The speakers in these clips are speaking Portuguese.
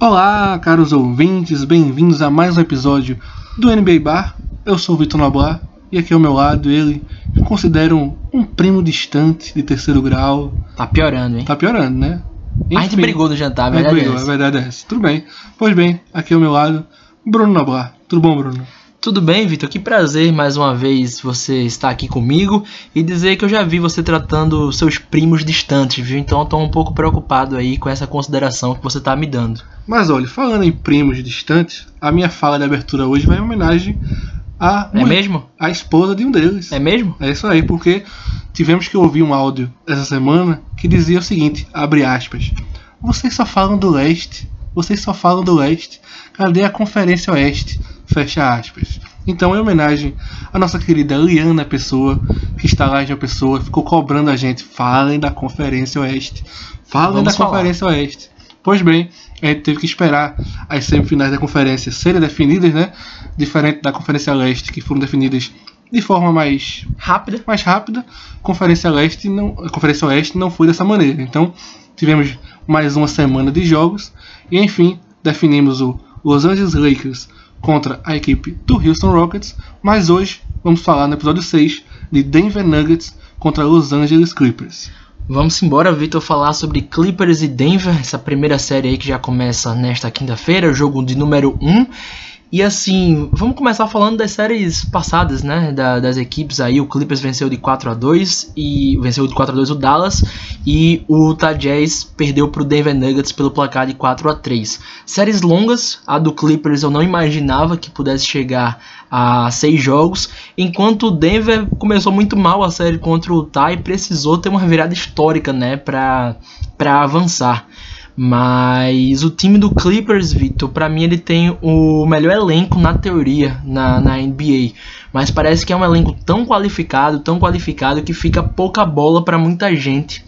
Olá, caros ouvintes, bem-vindos a mais um episódio do NBA Bar. Eu sou o Vitor Noblar e aqui ao meu lado ele que considero um, primo distante de terceiro grau. Tá piorando, hein? Tá piorando, né? a gente Enfim, brigou no jantar, a a verdade brigou, é a essa. verdade é essa. Tudo bem. Pois bem, aqui ao meu lado, Bruno Noblar. Tudo bom, Bruno? Tudo bem, Vitor? Que prazer mais uma vez você estar aqui comigo e dizer que eu já vi você tratando seus primos distantes, viu? Então eu tô um pouco preocupado aí com essa consideração que você tá me dando. Mas olha, falando em primos distantes, a minha fala de abertura hoje vai em homenagem à, É mesmo? à esposa de um deles. É mesmo? É isso aí, porque tivemos que ouvir um áudio essa semana que dizia o seguinte, abre aspas. Vocês só falam do leste, vocês só falam do leste. Cadê a Conferência Oeste? Fecha aspas. Então, em homenagem à nossa querida Liana Pessoa, que está lá em João Pessoa, ficou cobrando a gente, falem da Conferência Oeste. Falem Vamos da falar. Conferência Oeste. Pois bem, a gente teve que esperar as semifinais da conferência serem definidas, né? Diferente da Conferência Leste, que foram definidas de forma mais Rápida. mais rápida. Conferência Leste não, a Conferência Oeste não foi dessa maneira. Então, tivemos mais uma semana de jogos e enfim, definimos o Los Angeles Lakers contra a equipe do Houston Rockets, mas hoje vamos falar no episódio 6 de Denver Nuggets contra Los Angeles Clippers. Vamos embora, Vitor, falar sobre Clippers e Denver, essa primeira série aí que já começa nesta quinta-feira, jogo de número 1. E assim, vamos começar falando das séries passadas, né? da- das equipes aí. O Clippers venceu de 4 a 2 e venceu de 4 a 2 o Dallas e o Utah Jazz perdeu para o Denver Nuggets pelo placar de 4 a 3. Séries longas, a do Clippers eu não imaginava que pudesse chegar a seis jogos, enquanto o Denver começou muito mal a série contra o Utah e precisou ter uma virada histórica, né, para para avançar. Mas o time do Clippers, Vitor, pra mim ele tem o melhor elenco na teoria na, na NBA. Mas parece que é um elenco tão qualificado, tão qualificado que fica pouca bola pra muita gente.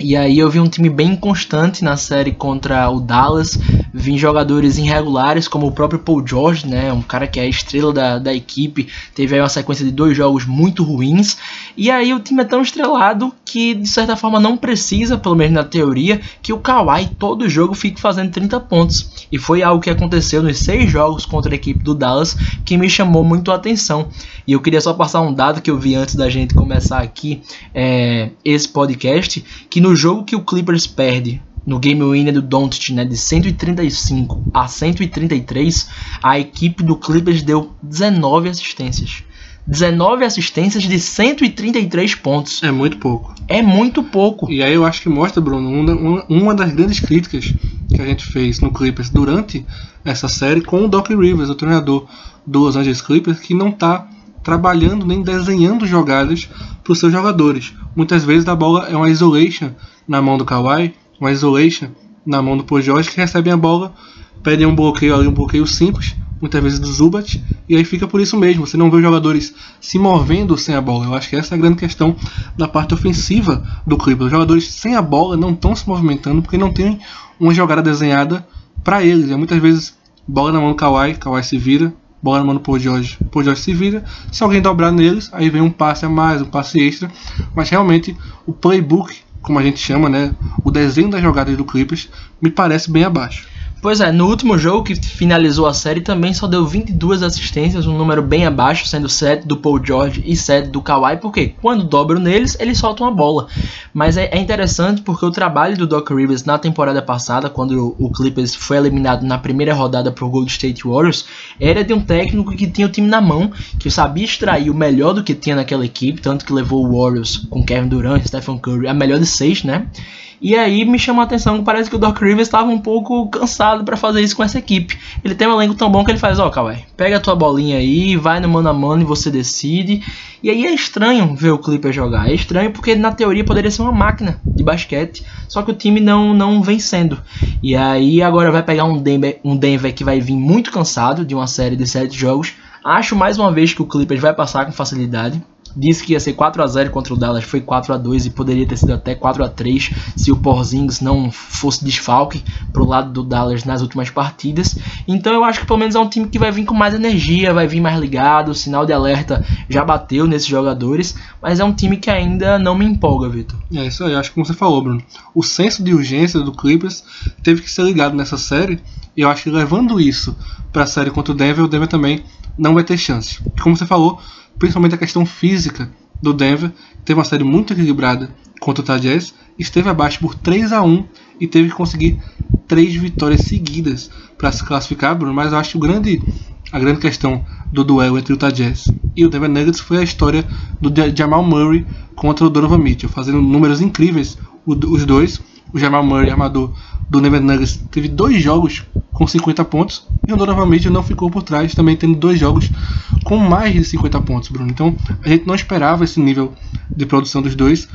E aí eu vi um time bem inconstante na série contra o Dallas, vi jogadores irregulares como o próprio Paul George, né, um cara que é a estrela da, da equipe, teve aí uma sequência de dois jogos muito ruins, e aí o time é tão estrelado que de certa forma não precisa, pelo menos na teoria, que o Kawhi todo jogo fique fazendo 30 pontos, e foi algo que aconteceu nos seis jogos contra a equipe do Dallas que me chamou muito a atenção, e eu queria só passar um dado que eu vi antes da gente começar aqui é, esse podcast, que no jogo que o Clippers perde no game winner do Doncic, né, de 135 a 133, a equipe do Clippers deu 19 assistências. 19 assistências de 133 pontos. É muito pouco. É muito pouco. E aí eu acho que mostra, Bruno, uma, uma- das grandes críticas que a gente fez no Clippers durante essa série com o Doc Rivers, o treinador do Los Angeles Clippers, que não está trabalhando nem desenhando jogadas para os seus jogadores. Muitas vezes a bola é uma isolation na mão do Kawhi, uma isolation na mão do George, que recebem a bola, pedem um bloqueio ali, um bloqueio simples, muitas vezes do Zubat, e aí fica por isso mesmo. Você não vê os jogadores se movendo sem a bola. Eu acho que essa é a grande questão da parte ofensiva do Clippers. Os jogadores sem a bola não estão se movimentando porque não tem uma jogada desenhada para eles. É muitas vezes bola na mão do Kawhi, Kawhi se vira, mão do Paul George, Paul George se vira. Se alguém dobrar neles, aí vem um passe a mais, um passe extra. Mas realmente o playbook, como a gente chama, né, o desenho das jogadas do Clippers, me parece bem abaixo. Pois é, no último jogo que finalizou a série também só deu 22 assistências, um número bem abaixo, sendo 7 do Paul George e 7 do Kawhi, porque quando dobram neles, eles soltam a bola. Mas é, é interessante porque o trabalho do Doc Rivers na temporada passada, quando o Clippers foi eliminado na primeira rodada pro Gold State Warriors, era de um técnico que tinha o time na mão, que sabia extrair o melhor do que tinha naquela equipe, tanto que levou o Warriors com Kevin Durant Stephen Curry a melhor de seis, né? E aí me chamou a atenção que parece que o Doc Rivers estava um pouco cansado para fazer isso com essa equipe. Ele tem um elenco tão bom que ele faz, ó, Kawhi, pega a tua bolinha aí, vai no mano a mano e você decide. E aí é estranho ver o Clipper jogar. É estranho porque na teoria poderia ser uma máquina de basquete, só que o time não não vem sendo. E aí agora vai pegar um Denver, um Denver que vai vir muito cansado de uma série de sete jogos. Acho mais uma vez que o Clippers vai passar com facilidade. Disse que ia ser 4 a 0 contra o Dallas, foi 4 a 2 e poderia ter sido até 4 a 3 se o Porzingis não fosse desfalque pro lado do Dallas nas últimas partidas. Então eu acho que pelo menos é um time que vai vir com mais energia, vai vir mais ligado, o sinal de alerta já bateu nesses jogadores, mas é um time que ainda não me empolga, Vitor. É isso aí, acho que como você falou, Bruno. O senso de urgência do Clippers teve que ser ligado nessa série, e eu acho que levando isso para a série contra o Denver, o Denver também não vai ter chance. Como você falou, principalmente a questão física do Denver, teve uma série muito equilibrada contra o Utah Jazz, esteve abaixo por 3 a 1 e teve que conseguir três vitórias seguidas para se classificar, Bruno. Mas eu acho que o grande, a grande questão do duelo entre o Utah Jazz e o Denver Nuggets foi a história do Jamal Murray contra o Donovan Mitchell, fazendo números incríveis os dois. O Jamal Murray, armador do Denver Nuggets, teve dois jogos com 50 pontos e o Mitchell não ficou por trás, também tendo dois jogos com mais de 50 pontos, Bruno. Então a gente não esperava esse nível de produção dos dois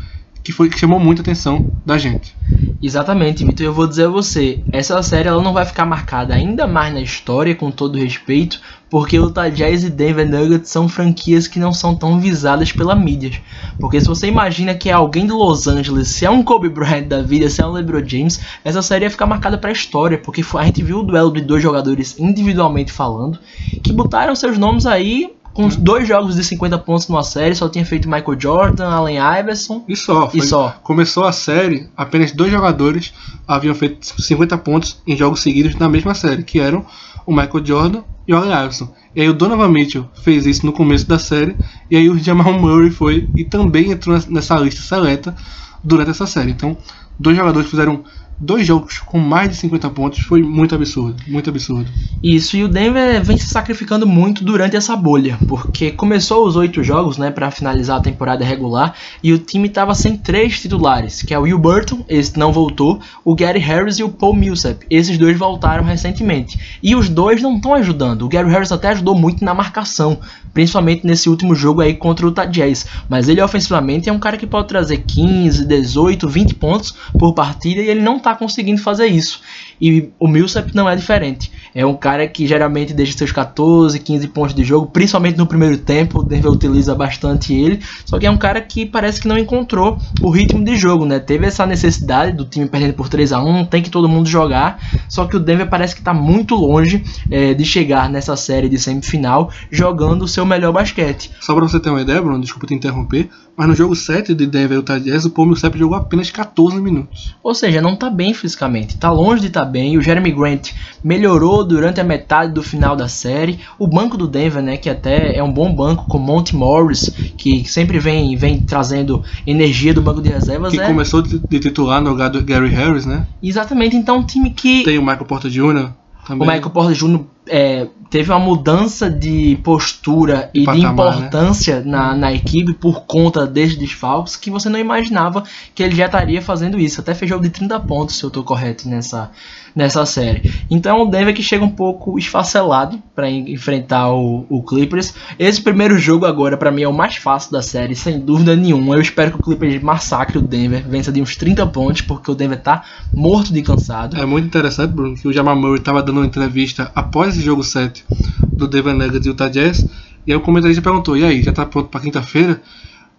que foi que chamou muita atenção da gente. Exatamente, Vitor. Eu vou dizer a você, essa série ela não vai ficar marcada ainda mais na história, com todo respeito, porque o Jazz e Denver Nuggets são franquias que não são tão visadas pela mídia. Porque se você imagina que é alguém de Los Angeles, se é um Kobe Bryant da vida, se é um LeBron James, essa série ia ficar marcada para a história, porque a gente viu o duelo de dois jogadores individualmente falando, que botaram seus nomes aí com dois jogos de 50 pontos numa série, só tinha feito Michael Jordan, Allen Iverson. E só, foi, e só. Começou a série, apenas dois jogadores haviam feito 50 pontos em jogos seguidos na mesma série, que eram o Michael Jordan e o Allen Iverson. E aí o Donovan Mitchell fez isso no começo da série, e aí o Jamal Murray foi e também entrou nessa lista seleta durante essa série. Então, dois jogadores fizeram dois jogos com mais de 50 pontos foi muito absurdo, muito absurdo. Isso, e o Denver vem se sacrificando muito durante essa bolha, porque começou os oito jogos, né, para finalizar a temporada regular, e o time estava sem três titulares, que é o Will Burton, esse não voltou, o Gary Harris e o Paul Millsap. Esses dois voltaram recentemente. E os dois não estão ajudando. O Gary Harris até ajudou muito na marcação, principalmente nesse último jogo aí contra o Jazz, mas ele ofensivamente é um cara que pode trazer 15, 18, 20 pontos por partida e ele não está conseguindo fazer isso. E o Millsap não é diferente. É um cara que geralmente deixa seus 14, 15 pontos de jogo, principalmente no primeiro tempo. O Denver utiliza bastante ele. Só que é um cara que parece que não encontrou o ritmo de jogo, né? Teve essa necessidade do time perdendo por 3 a 1 tem que todo mundo jogar. Só que o Denver parece que está muito longe é, de chegar nessa série de semifinal jogando o seu melhor basquete. Só para você ter uma ideia, Bruno, desculpa te interromper, mas no jogo 7 de Denver e Utah Jazz, o Paul Millsap jogou apenas 14 minutos. Ou seja, não tá bem fisicamente, tá longe de estar tá bem. O Jeremy Grant melhorou durante a metade do final da série. O banco do Denver, né, que até é um bom banco com Monty Morris, que sempre vem, vem trazendo energia do banco de reservas. Que é... começou de, titular no lugar do Gary Harris, né? Exatamente, então um time que. Tem o Michael Porter Jr. Também. O Michael Porter Jr. É, teve uma mudança de postura e Patamar, de importância né? na, na equipe por conta desses desfalques que você não imaginava que ele já estaria fazendo isso. Até fez jogo de 30 pontos, se eu estou correto nessa, nessa série. Então o Denver que chega um pouco esfacelado para enfrentar o, o, Clippers. Esse primeiro jogo agora para mim é o mais fácil da série, sem dúvida nenhuma. Eu espero que o Clippers massacre o Denver, vença de uns 30 pontos, porque o Denver tá morto de cansado. É muito interessante, Bruno, que o Jamal Murray estava dando uma entrevista após esse jogo 7 do Denver Nuggets e Utah Jazz, e aí o comentarista perguntou: "E aí, já tá pronto para quinta-feira?"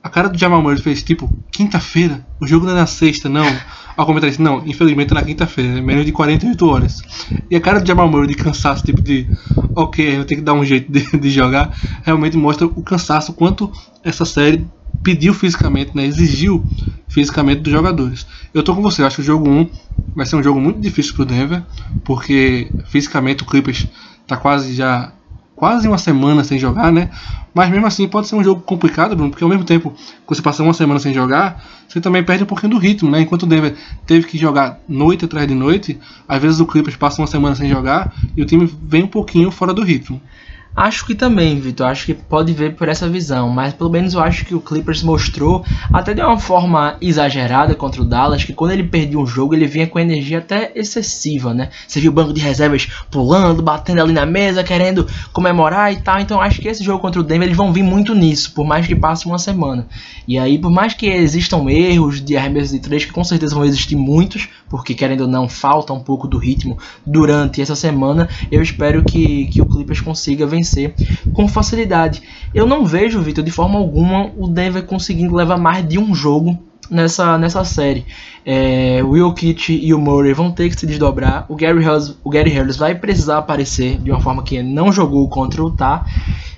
A cara do Jamal Murray fez tipo, quinta-feira? O jogo não é na sexta, não. Ao comentarista, não, infelizmente é na quinta-feira, é menos de 48 horas. E a cara do Jamal Murray de cansaço, tipo de, ok, eu tenho que dar um jeito de, de jogar, realmente mostra o cansaço, quanto essa série pediu fisicamente, né, exigiu fisicamente dos jogadores. Eu tô com você, acho que o jogo 1 vai ser um jogo muito difícil pro Denver, porque fisicamente o Clippers tá quase já quase uma semana sem jogar, né? Mas mesmo assim pode ser um jogo complicado, Bruno, porque ao mesmo tempo que você passa uma semana sem jogar, você também perde um pouquinho do ritmo, né? Enquanto o Denver teve que jogar noite atrás de noite, às vezes o Clippers passa uma semana sem jogar e o time vem um pouquinho fora do ritmo. Acho que também, Vitor. Acho que pode ver por essa visão. Mas pelo menos eu acho que o Clippers mostrou, até de uma forma exagerada contra o Dallas, que quando ele perdia um jogo, ele vinha com energia até excessiva, né? Você viu o banco de reservas pulando, batendo ali na mesa, querendo comemorar e tal. Então acho que esse jogo contra o Denver eles vão vir muito nisso, por mais que passe uma semana. E aí, por mais que existam erros de arremessos de três, que com certeza vão existir muitos, porque querendo ou não, falta um pouco do ritmo durante essa semana, eu espero que, que o Clippers consiga vencer vencer com facilidade. Eu não vejo, Vitor, de forma alguma o Denver conseguindo levar mais de um jogo nessa, nessa série. É, o Jokic e o Murray vão ter que se desdobrar. O Gary Harris, o Gary Harris vai precisar aparecer de uma forma que não jogou contra o Utah.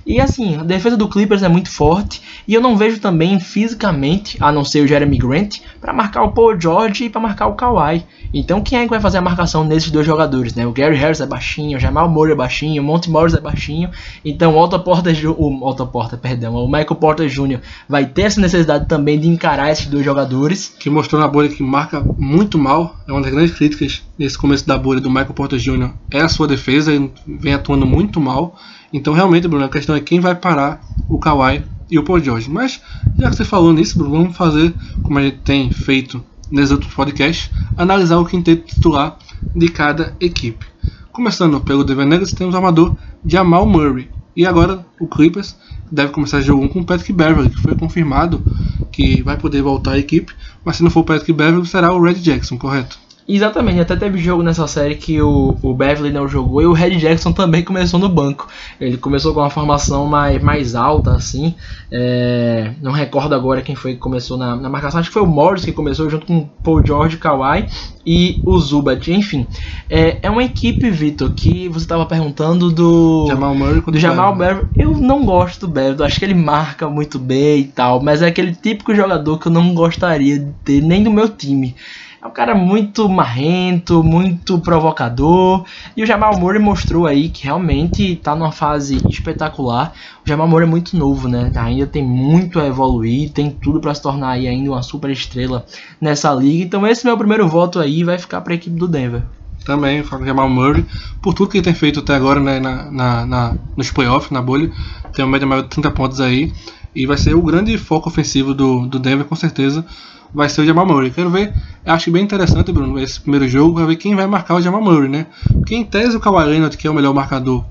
E assim, a defesa do Clippers é muito forte e eu não vejo também fisicamente, a não ser o Jeremy Grant, para marcar o Paul George e para marcar o Kawhi. Então quem é que vai fazer a marcação nesses dois jogadores, né? O Gary Harris é baixinho, o Jamal Murray é baixinho, o Monty Morris é baixinho. Então o Otto Porter, o Otto Porter, perdão, o Michael Porter Jr. vai ter essa necessidade também de encarar esses dois jogadores. Que mostrou na bolha que marca muito mal. É uma das grandes críticas nesse começo da bolha do Michael Porter Jr. É a sua defesa, ele vem atuando muito mal. Então realmente, Bruno, a questão é quem vai parar o Kawhi e o Paul George. Mas já que você falou nisso, Bruno, vamos fazer como a gente tem feito nesses outros podcasts, analisar o quinteto titular de cada equipe. Começando pelo Denver Nuggets, temos o armador Jamal Murray. E agora o Clippers deve começar jogo 1 com o Patrick Beverly, que foi confirmado que vai poder voltar à equipe, mas se não for o Patrick Beverly, será o Red Jackson, correto? Exatamente, até teve jogo nessa série que o, o Beverly não jogou e o Red Jackson também começou no banco. Ele começou com uma formação mais, mais alta, assim. É, não recordo agora quem foi que começou na, na marcação. Acho que foi o Morris que começou junto com o Paul George, Kawhi e o Zubat. Enfim, é, é uma equipe, Vitor, que você estava perguntando do Jamal Murray. Do Jamal Beverly. Eu não gosto do Beverly, acho que ele marca muito bem e tal, mas é aquele típico jogador que eu não gostaria de ter nem do meu time. É um cara muito marrento, muito provocador. E o Jamal Murray mostrou aí que realmente está numa fase espetacular. O Jamal Murray é muito novo, né? Ainda tem muito a evoluir, tem tudo para se tornar aí ainda uma super estrela nessa liga. Então esse meu primeiro voto aí vai ficar para a equipe do Denver. Também, falo Jamal Murray, por tudo que ele tem feito até agora né, na, na, na nos playoffs, na bolha, tem uma média maior de 30 pontos aí. E vai ser o grande foco ofensivo do, do Denver, com certeza vai ser o Jamal Murray. Quero ver, acho bem interessante, Bruno, esse primeiro jogo, para ver quem vai marcar o Jamal Murray, né? Porque em tese o Kawhi Leonard, que é o melhor marcador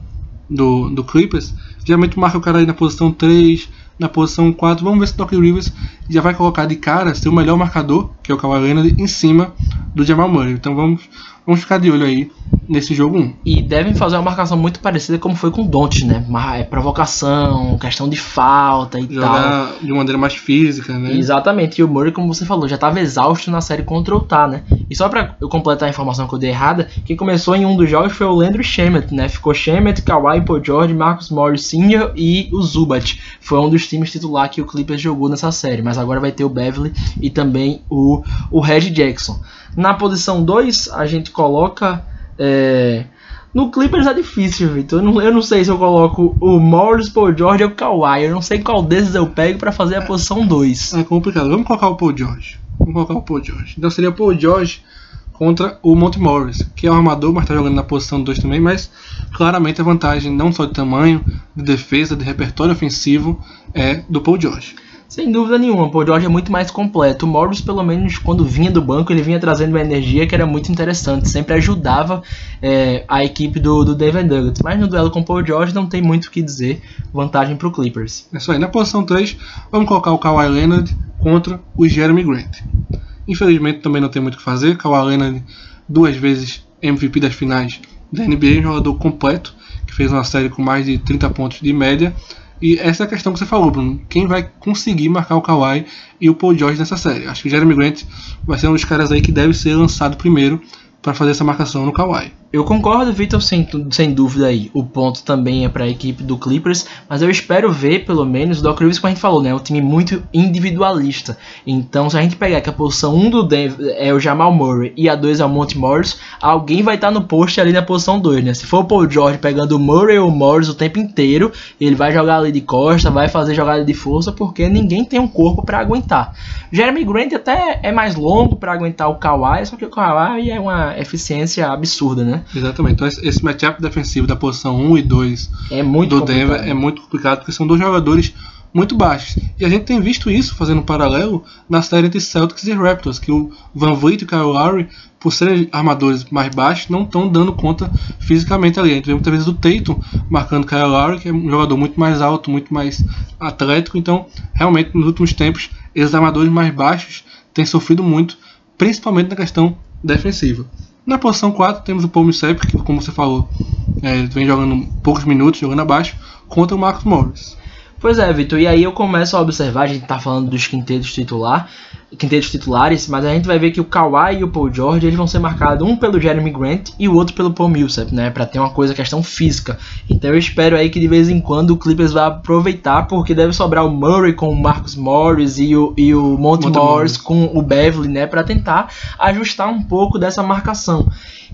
do, do Clippers, geralmente marca o cara aí na posição 3, na posição 4. Vamos ver se o Doc Rivers já vai colocar de cara ser o melhor marcador, que é o Kawhi Leonard, em cima do Jamal Murray. Então vamos, vamos ficar de olho aí nesse jogo 1. E devem fazer uma marcação muito parecida como foi com o Don't, né? É provocação, questão de falta e Jogar tal. de maneira mais física, né? Exatamente. E o Murray, como você falou, já estava exausto na série contra o Utah, né? E só para eu completar a informação que eu dei errada, quem começou em um dos jogos foi o Landry Shemet, né? Ficou Shemet, Kawhi, Paul George, Marcus Morris Sr. e o Zubat. Foi um dos times titular que o Clippers jogou nessa série, mas agora vai ter o Beverly e também o, o Red Jackson. Na posição 2, a gente coloca é... No Clippers é difícil, Vitor. Eu não, eu não sei se eu coloco o Morris, Paul George ou o Kawhi. Eu não sei qual desses eu pego para fazer a posição 2. É complicado. Vamos colocar o Paul George. Vamos colocar o Paul George. Então seria o Paul George contra o Monte Morris, que é um armador, mas está jogando na posição 2 também. Mas claramente a vantagem, não só de tamanho, de defesa, de repertório ofensivo, é do Paul George. Sem dúvida nenhuma, o Paul George é muito mais completo. O Morris, pelo menos, quando vinha do banco, ele vinha trazendo uma energia que era muito interessante, sempre ajudava é, a equipe do, do Denver Nuggets. Mas no duelo com o Paul George não tem muito o que dizer, vantagem para o Clippers. É isso aí, na posição 3, vamos colocar o Kawhi Leonard contra o Jeremy Grant. Infelizmente também não tem muito o que fazer, Kawhi Leonard duas vezes MVP das finais da NBA, um jogador completo, que fez uma série com mais de 30 pontos de média, e essa é a questão que você falou, Bruno. Quem vai conseguir marcar o Kawhi e o Paul George nessa série? Acho que o Jeremy Grant vai ser um dos caras aí que deve ser lançado primeiro para fazer essa marcação no Kawhi. Eu concordo, Vitor, sem, sem dúvida aí. O ponto também é para a equipe do Clippers, mas eu espero ver, pelo menos, o Doc Rivers, como a gente falou, né? É um time muito individualista. Então, se a gente pegar que a posição 1 do Denver é o Jamal Murray e a 2 é o Monte Morris, alguém vai estar tá no post ali na posição 2, né? Se for o Paul George pegando o Murray ou o Morris o tempo inteiro, ele vai jogar ali de costa, vai fazer jogada de força, porque ninguém tem um corpo para aguentar. Jeremy Grant até é mais longo para aguentar o Kawhi, só que o Kawhi é uma eficiência absurda, né? Exatamente. Então esse matchup defensivo da posição 1 e 2 é muito do complicado. Denver é muito complicado porque são dois jogadores muito baixos. E a gente tem visto isso fazendo um paralelo na série entre Celtics e Raptors, que o Van Vliet e o Kyle Lowry, por serem armadores mais baixos, não estão dando conta fisicamente ali. A gente vê muitas vezes o Tatum marcando Kyle Lowry, que é um jogador muito mais alto, muito mais atlético. Então, realmente, nos últimos tempos, esses armadores mais baixos têm sofrido muito, principalmente na questão defensiva. Na posição 4 temos o Paul Millsap, que como você falou, É, vem jogando poucos minutos, jogando abaixo, contra o Marcos Morris. Pois é, Vitor, e aí eu começo a observar, a gente tá falando dos quintetos titular, quintetos titulares, mas a gente vai ver que o Kawhi e o Paul George eles vão ser marcados um pelo Jeremy Grant e o outro pelo Paul Millsap, né, para ter uma coisa questão física. Então eu espero aí que de vez em quando o Clippers vá aproveitar, porque deve sobrar o Murray com o Marcus Morris e o, e o Monte, Monte Morris com o Beverly, né, para tentar ajustar um pouco dessa marcação.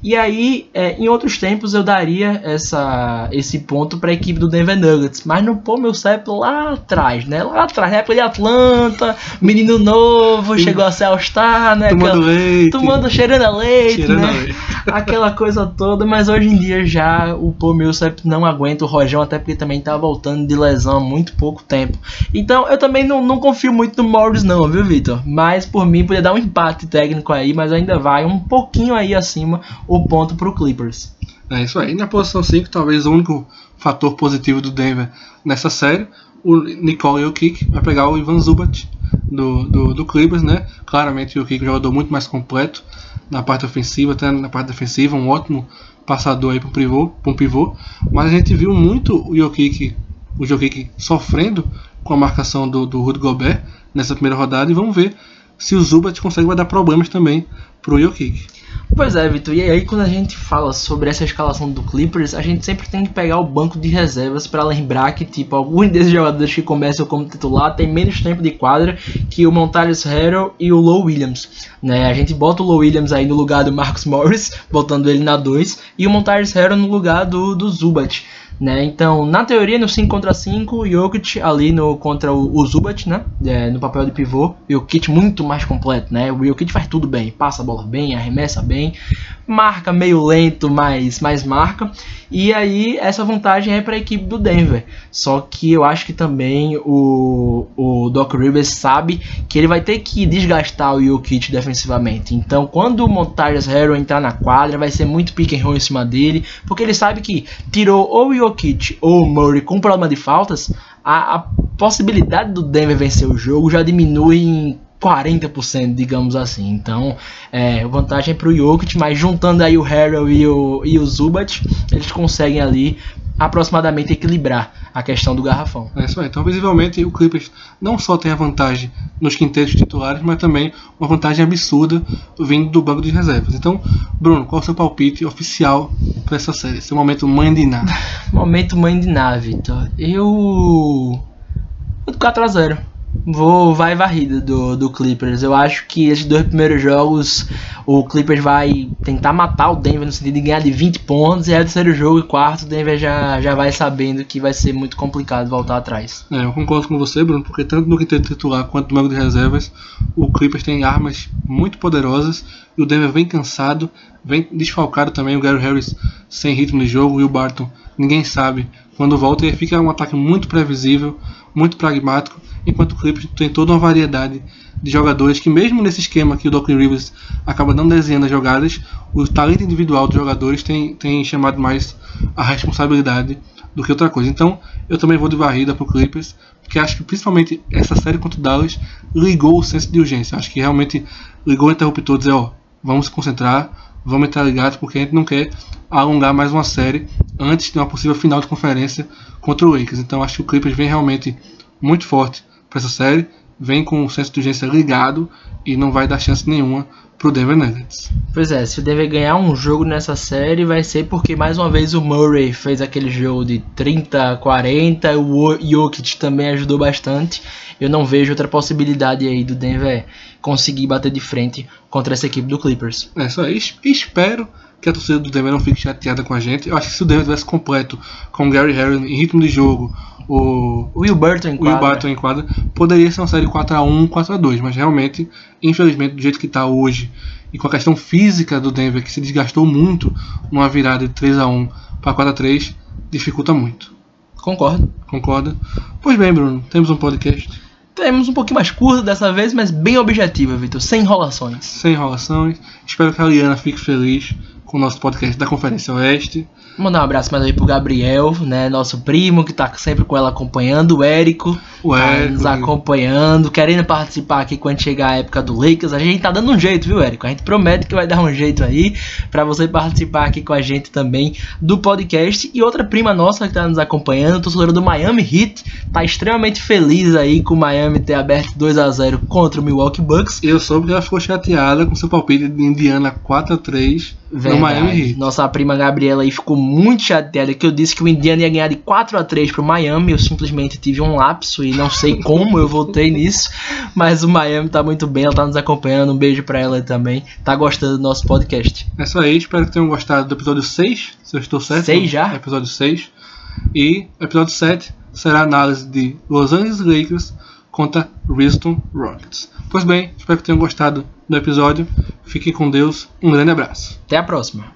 E aí, é, em outros tempos, eu daria essa, esse ponto para a equipe do Denver Nuggets, mas no Paul Millsap lá atrás, né? Lá atrás, na época de Atlanta, menino novo, chegou a ser All-Star, né? Tomando Aquela, leite. Tomando, cheirando a leite, Cheirando né? a leite. Aquela coisa toda, mas hoje em dia já o Paul Millsap não aguenta o Rojão, até porque também tá voltando de lesão há muito pouco tempo. Então eu também não, não confio muito no Morris não, viu, Vitor? Mas por mim podia dar um empate técnico aí, mas ainda vai um pouquinho aí acima o ponto pro Clippers. É isso aí. Na posição 5, talvez o único fator positivo do Denver nessa série, o Nicole Jokic vai pegar o Ivan Zubat do, do, do Clippers, né? Claramente o Jokic é um jogador muito mais completo na parte ofensiva, até na parte defensiva, um ótimo passador aí para um pivô, pivô. Mas a gente viu muito o Jokic, o sofrendo com a marcação do, do Rudy Gobert nessa primeira rodada e vamos ver se o Zubat consegue dar problemas também pro Jokic. Pois é, Vitor. E aí quando a gente fala sobre essa escalação do Clippers, a gente sempre tem que pegar o banco de reservas para lembrar que tipo alguns desses jogadores que começam como titular tem menos tempo de quadra que o Montaris Harrell e o Low Williams. Né? A gente bota o Low Williams aí no lugar do Marcus Morris, botando ele na 2, e o Montaris Harrell no lugar do, do Zubat. Né? Então, na teoria, no 5 contra 5, o Jokic ali no, contra o, o Zubat, né? É, no papel de pivô, e o kit muito mais completo, né? O Jokic faz tudo bem, passa a bola bem, arremessa bem, marca meio lento, mas, mas marca. E aí, essa vantagem é para a equipe do Denver. Só que eu acho que também o, o Doc Rivers sabe que ele vai ter que desgastar o Jokic defensivamente. Então, quando o Montaris Harrell entrar na quadra, vai ser muito pick and roll em cima dele, porque ele sabe que tirou ou o Jokic ou o Murray com problema de faltas, a, a possibilidade do Denver vencer o jogo já diminui em 40%, digamos assim. Então, é, vantagem para o Jokic, mas juntando aí o Harrell e o, e o Zubat, eles conseguem ali aproximadamente equilibrar a questão do garrafão. É isso aí. Então, visivelmente, o Clippers não só tem a vantagem nos quintetos titulares, mas também uma vantagem absurda vindo do banco de reservas. Então, Bruno, qual é o seu palpite oficial para essa série? Seu momento mãe de nada. Momento mãe de nave, Vitor. Eu. Vou do 4x0. Vou, vai varrida do, do Clippers. Eu acho que esses dois primeiros jogos o Clippers vai tentar matar o Denver no sentido de ganhar de 20 pontos. E aí, o terceiro jogo e quarto, o Denver já, já vai sabendo que vai ser muito complicado voltar atrás. É, eu concordo com você, Bruno, porque tanto no quinteto titular quanto no banco de reservas, o Clippers tem armas muito poderosas e o Denver vem cansado, vem desfalcado também. O Gary Harris sem ritmo de jogo e o Barton, ninguém sabe quando volta. E fica um ataque muito previsível, muito pragmático, enquanto o Clippers tem toda uma variedade de jogadores que, mesmo nesse esquema que o Doc Rivers acaba não desenhando as jogadas, o talento individual dos jogadores tem, tem chamado mais a responsabilidade do que outra coisa. Então, eu também vou de varrida para o Clippers, porque acho que principalmente essa série contra o Dallas ligou o senso de urgência. Acho que realmente ligou o interruptor dizer, ó, vamos se concentrar, vamos entrar ligados, porque a gente não quer alongar mais uma série antes de uma possível final de conferência contra o Lakers. Então, acho que o Clippers vem realmente muito forte para essa série, vem com o senso de urgência ligado e não vai dar chance nenhuma pro Denver Nuggets. Pois é, se o Denver ganhar um jogo nessa série, vai ser porque mais uma vez o Murray fez aquele jogo de 30 a 40, o Jokic também ajudou bastante. Eu não vejo outra possibilidade aí do Denver conseguir bater de frente contra essa equipe do Clippers. É só isso. Espero que a torcida do Denver não fique chateada com a gente. Eu acho que se o Denver tivesse completo com o Gary Harris em ritmo de jogo, o Will Burton em Will em quadra, poderia ser uma série 4x1, 4x2, mas realmente, infelizmente, do jeito que está hoje, e com a questão física do Denver, que se desgastou muito numa virada de 3x1 para 4x3, dificulta muito. Concordo. Concorda? Pois bem, Bruno, temos um podcast Temos um pouquinho mais curto dessa vez, mas bem objetiva, Vitor, sem enrolações. sem enrolações. Espero que a Liana fique feliz com o nosso podcast da Conferência Oeste. Mandar um abraço mais aí pro Gabriel, né? Nosso primo, que tá sempre com ela acompanhando, o Érico. O tá Érico, nos que- acompanhando, querendo participar aqui quando chegar a época do Lakers. A gente tá dando um jeito, viu, Érico? A gente promete que vai dar um jeito aí pra você participar aqui com a gente também do podcast. E outra prima nossa que tá nos acompanhando, torcedora do Miami Heat, tá extremamente feliz aí com o Miami ter aberto 2 a 0 contra o Milwaukee Bucks. Eu soube que ela ficou chateada com seu palpite de Indiana 4x3 no Verdade. Miami Heat. Nossa prima Gabriela aí ficou muito chateada que eu disse que o Indiana ia ganhar de 4 a 3 pro Miami. Eu simplesmente tive um lapso e não sei como eu voltei nisso. Mas o Miami tá muito bem, ela tá nos acompanhando. Um beijo pra ela também. Tá gostando do nosso podcast. É isso aí, espero que tenham gostado do episódio 6, se eu estou certo. Seis já? Episódio 6. E episódio 7 será a análise de Los Angeles Lakers contra Houston Rockets. Pois bem, espero que tenham gostado do episódio. Fiquem com Deus. Um grande abraço. Até a próxima.